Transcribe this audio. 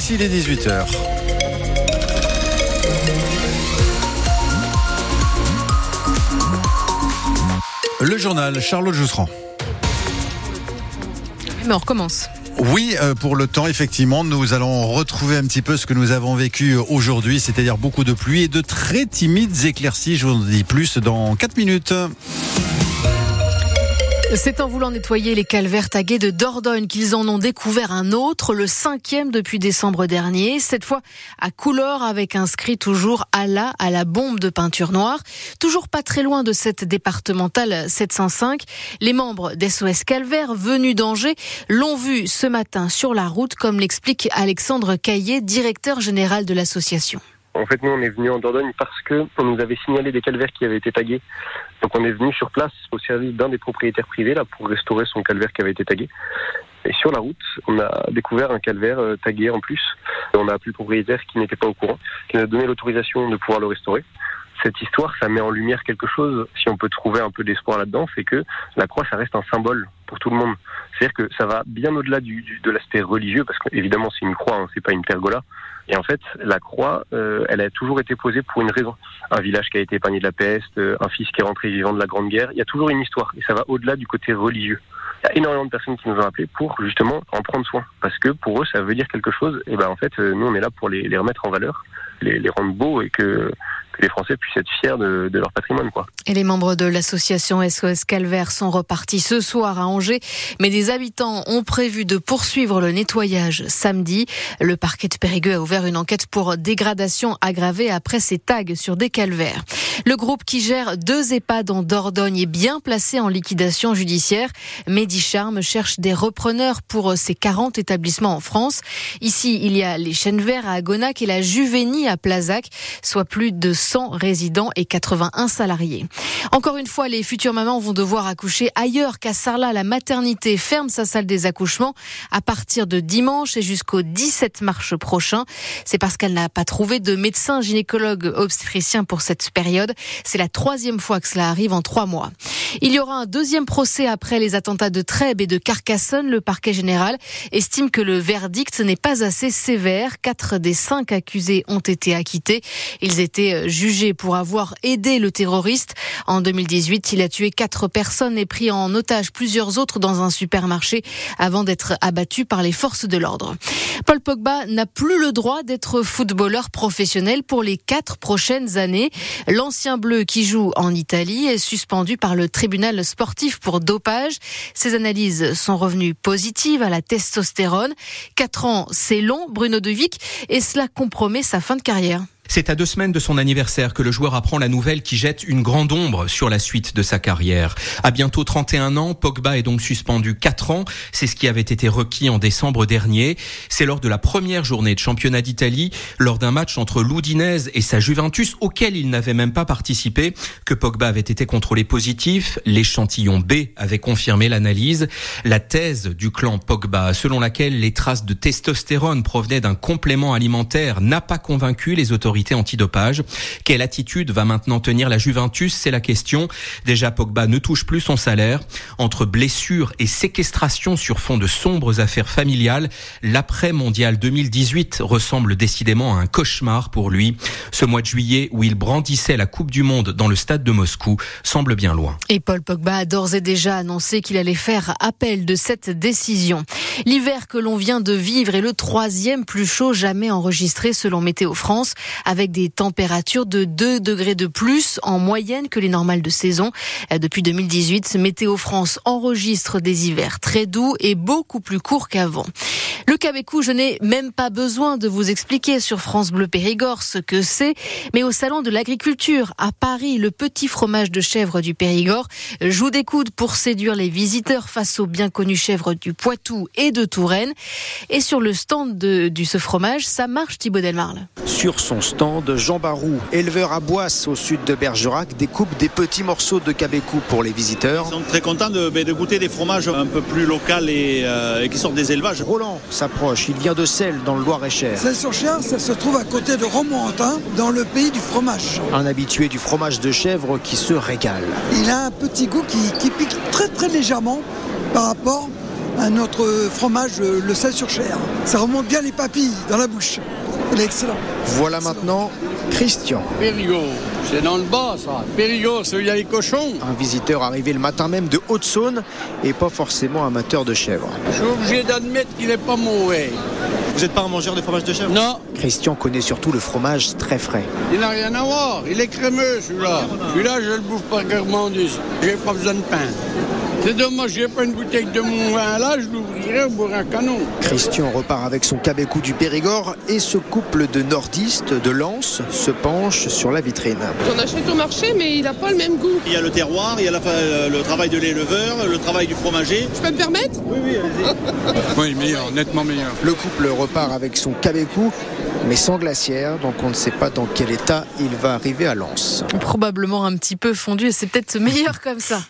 ici les 18h. Le journal Charlotte Jousserand. Mais on recommence. Oui, euh, pour le temps, effectivement, nous allons retrouver un petit peu ce que nous avons vécu aujourd'hui, c'est-à-dire beaucoup de pluie et de très timides éclaircies. Je vous en dis plus dans 4 minutes. C'est en voulant nettoyer les calvaires tagués de Dordogne qu'ils en ont découvert un autre, le cinquième depuis décembre dernier, cette fois à couleur avec inscrit toujours Allah à la bombe de peinture noire. Toujours pas très loin de cette départementale 705, les membres d'SOS Calvaire venus d'Angers l'ont vu ce matin sur la route, comme l'explique Alexandre Caillé, directeur général de l'association. En fait, nous, on est venu en Dordogne parce que on nous avait signalé des calvaires qui avaient été tagués. Donc, on est venu sur place au service d'un des propriétaires privés là pour restaurer son calvaire qui avait été tagué. Et sur la route, on a découvert un calvaire euh, tagué en plus. on a appelé le propriétaire qui n'était pas au courant, qui nous a donné l'autorisation de pouvoir le restaurer. Cette histoire, ça met en lumière quelque chose. Si on peut trouver un peu d'espoir là-dedans, c'est que la croix, ça reste un symbole pour tout le monde. C'est-à-dire que ça va bien au-delà du, de l'aspect religieux, parce qu'évidemment, c'est une croix, hein, c'est pas une pergola. Et en fait, la croix, euh, elle a toujours été posée pour une raison. Un village qui a été épargné de la peste, euh, un fils qui est rentré vivant de la Grande Guerre. Il y a toujours une histoire. Et ça va au-delà du côté religieux. Il y a énormément de personnes qui nous ont appelés pour justement en prendre soin. Parce que pour eux, ça veut dire quelque chose. Et ben en fait, euh, nous, on est là pour les, remettre en valeur, les, les rendre beaux et que les Français puissent être fiers de, leur patrimoine. Quoi. Et les membres de l'association SOS Calvaire sont repartis ce soir à Angers, mais des habitants ont prévu de poursuivre le nettoyage samedi. Le parquet de Périgueux a ouvert une enquête pour dégradation aggravée après ces tags sur des calvaires. Le groupe qui gère deux EHPAD en Dordogne est bien placé en liquidation judiciaire. Medicharm cherche des repreneurs pour ses 40 établissements en France. Ici, il y a les Chênes Verts à Agonac et la Juvenie à Plazac, soit plus de 100 résidents et 81 salariés. Encore une fois, les futures mamans vont devoir accoucher ailleurs qu'à Sarlat. La maternité ferme sa salle des accouchements à partir de dimanche et jusqu'au 17 mars prochain. C'est parce qu'elle n'a pas trouvé de médecin gynécologue obstétricien pour cette période. C'est la troisième fois que cela arrive en trois mois. Il y aura un deuxième procès après les attentats de Trèbes et de Carcassonne. Le parquet général estime que le verdict n'est pas assez sévère. Quatre des cinq accusés ont été acquittés. Ils étaient jugé pour avoir aidé le terroriste. En 2018, il a tué quatre personnes et pris en otage plusieurs autres dans un supermarché avant d'être abattu par les forces de l'ordre. Paul Pogba n'a plus le droit d'être footballeur professionnel pour les quatre prochaines années. L'ancien bleu qui joue en Italie est suspendu par le tribunal sportif pour dopage. Ses analyses sont revenues positives à la testostérone. Quatre ans, c'est long, Bruno De Vic, et cela compromet sa fin de carrière. C'est à deux semaines de son anniversaire que le joueur apprend la nouvelle qui jette une grande ombre sur la suite de sa carrière. À bientôt 31 ans, Pogba est donc suspendu 4 ans. C'est ce qui avait été requis en décembre dernier. C'est lors de la première journée de championnat d'Italie, lors d'un match entre l'Udinese et sa Juventus, auquel il n'avait même pas participé, que Pogba avait été contrôlé positif. L'échantillon B avait confirmé l'analyse. La thèse du clan Pogba, selon laquelle les traces de testostérone provenaient d'un complément alimentaire, n'a pas convaincu les autorités antidopage. Quelle attitude va maintenant tenir la Juventus? C'est la question. Déjà, Pogba ne touche plus son salaire. Entre blessures et séquestration sur fond de sombres affaires familiales, l'après-mondial 2018 ressemble décidément à un cauchemar pour lui. Ce mois de juillet où il brandissait la Coupe du Monde dans le stade de Moscou semble bien loin. Et Paul Pogba a d'ores et déjà annoncé qu'il allait faire appel de cette décision. L'hiver que l'on vient de vivre est le troisième plus chaud jamais enregistré selon Météo France avec des températures de 2 degrés de plus en moyenne que les normales de saison. Euh, depuis 2018, Météo France enregistre des hivers très doux et beaucoup plus courts qu'avant. Le Cabécou, je n'ai même pas besoin de vous expliquer sur France Bleu Périgord ce que c'est, mais au Salon de l'Agriculture à Paris, le petit fromage de chèvre du Périgord joue des coudes pour séduire les visiteurs face aux bien connus chèvres du Poitou et de Touraine. Et sur le stand de, du ce fromage, ça marche Thibaut Delmarle? Sur son stand, de Jean Barou, éleveur à Boisse au sud de Bergerac, découpe des petits morceaux de cabécou pour les visiteurs. Ils sont très contents de, ben, goûter des fromages un peu plus locaux euh, et, qui sortent des élevages. Roland s'approche, il vient de Celle dans le Loir-et-Cher. Celle-sur-Cher, ça se trouve à côté de Romorantin, dans le pays du fromage. Un habitué du fromage de chèvre qui se régale. Il a un petit goût qui, qui pique très très légèrement par rapport un autre fromage, le sel sur chair. Ça remonte bien les papilles dans la bouche. Il est excellent. Voilà maintenant Christian. Périgord, c'est dans le bas ça. Périgord, c'est où il y a les cochons. Un visiteur arrivé le matin même de Haute-Saône et pas forcément amateur de chèvre. Je suis obligé d'admettre qu'il n'est pas mauvais. Vous n'êtes pas un mangeur de fromage de chèvre? Non. Christian connaît surtout le fromage très frais. Il n'a rien à voir. Il est crémeux celui-là. Celui-là, je le bouffe par gourmandise. J'ai pas besoin de pain. C'est dommage, j'ai pas une bouteille de mon vin là, je l'ouvrirai au bout un canon. Christian repart avec son cabecou du Périgord et ce couple de nordistes de Lens se penche sur la vitrine. J'en achète au marché, mais il n'a pas le même goût. Il y a le terroir, il y a la, le travail de l'éleveur, le travail du fromager. Je peux me permettre? Oui, oui, allez-y. oui, meilleur, nettement meilleur. Le couple repart avec son cabecou mais sans glacière, donc on ne sait pas dans quel état il va arriver à Lens. Probablement un petit peu fondu, et c'est peut-être meilleur comme ça.